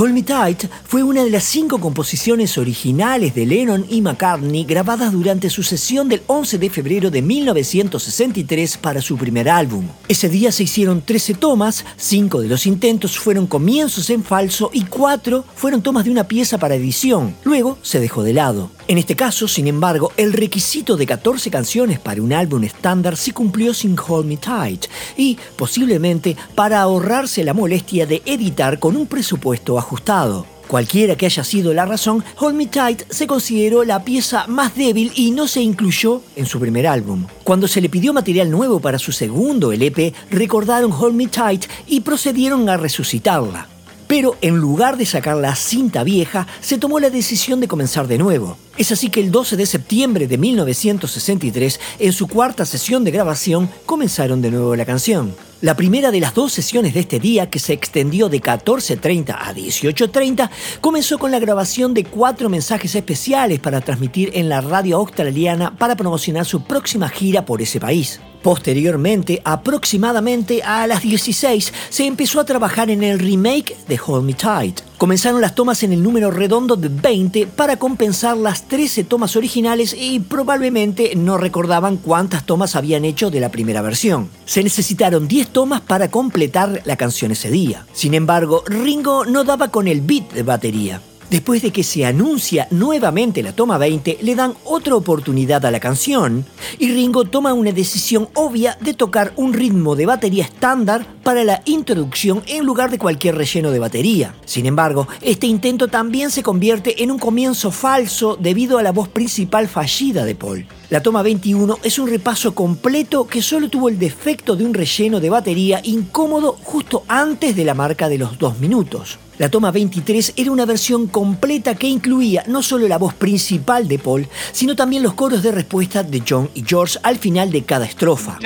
Hold Me Tight fue una de las cinco composiciones originales de Lennon y McCartney grabadas durante su sesión del 11 de febrero de 1963 para su primer álbum. Ese día se hicieron 13 tomas, cinco de los intentos fueron comienzos en falso y cuatro fueron tomas de una pieza para edición. Luego se dejó de lado. En este caso, sin embargo, el requisito de 14 canciones para un álbum estándar se cumplió sin Hold Me Tight y posiblemente para ahorrarse la molestia de editar con un presupuesto ajustado. Cualquiera que haya sido la razón, Hold Me Tight se consideró la pieza más débil y no se incluyó en su primer álbum. Cuando se le pidió material nuevo para su segundo LP, recordaron Hold Me Tight y procedieron a resucitarla. Pero en lugar de sacar la cinta vieja, se tomó la decisión de comenzar de nuevo. Es así que el 12 de septiembre de 1963, en su cuarta sesión de grabación, comenzaron de nuevo la canción. La primera de las dos sesiones de este día, que se extendió de 14.30 a 18.30, comenzó con la grabación de cuatro mensajes especiales para transmitir en la radio australiana para promocionar su próxima gira por ese país. Posteriormente, aproximadamente a las 16, se empezó a trabajar en el remake de Hold Me Tight. Comenzaron las tomas en el número redondo de 20 para compensar las 13 tomas originales y probablemente no recordaban cuántas tomas habían hecho de la primera versión. Se necesitaron 10 tomas para completar la canción ese día. Sin embargo, Ringo no daba con el beat de batería. Después de que se anuncia nuevamente la toma 20, le dan otra oportunidad a la canción y Ringo toma una decisión obvia de tocar un ritmo de batería estándar para la introducción en lugar de cualquier relleno de batería. Sin embargo, este intento también se convierte en un comienzo falso debido a la voz principal fallida de Paul. La toma 21 es un repaso completo que solo tuvo el defecto de un relleno de batería incómodo justo antes de la marca de los dos minutos. La toma 23 era una versión completa que incluía no solo la voz principal de Paul, sino también los coros de respuesta de John y George al final de cada estrofa.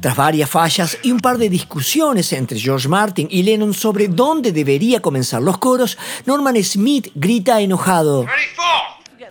Tras varias fallas y un par de discusiones entre George Martin y Lennon sobre dónde debería comenzar los coros, Norman Smith grita enojado.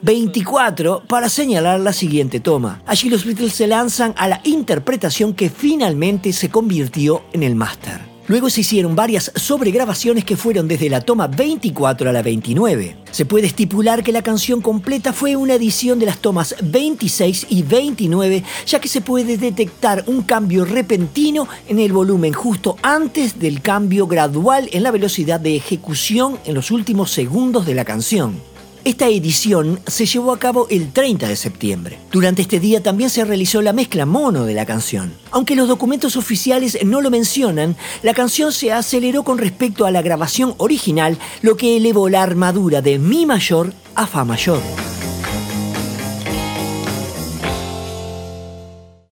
24 para señalar la siguiente toma. Allí los Beatles se lanzan a la interpretación que finalmente se convirtió en el máster. Luego se hicieron varias sobregrabaciones que fueron desde la toma 24 a la 29. Se puede estipular que la canción completa fue una edición de las tomas 26 y 29, ya que se puede detectar un cambio repentino en el volumen justo antes del cambio gradual en la velocidad de ejecución en los últimos segundos de la canción. Esta edición se llevó a cabo el 30 de septiembre. Durante este día también se realizó la mezcla mono de la canción. Aunque los documentos oficiales no lo mencionan, la canción se aceleró con respecto a la grabación original, lo que elevó la armadura de Mi mayor a Fa mayor.